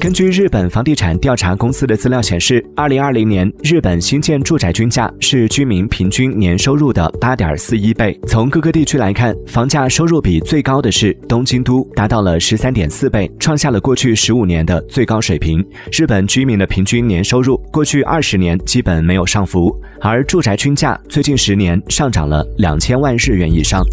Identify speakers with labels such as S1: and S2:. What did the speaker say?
S1: 根据日本房地产调查公司的资料显示二零二零年日本新建住宅均价是居民平均年收入的八点四一倍。从各个地区来看房价收入比最高的是东京都达到了十三点四倍创下了过去十五年的最高水平。日本居民的平均年收入过去二十年基本没有上浮而住宅均价最近十年上涨了两千万日元以上。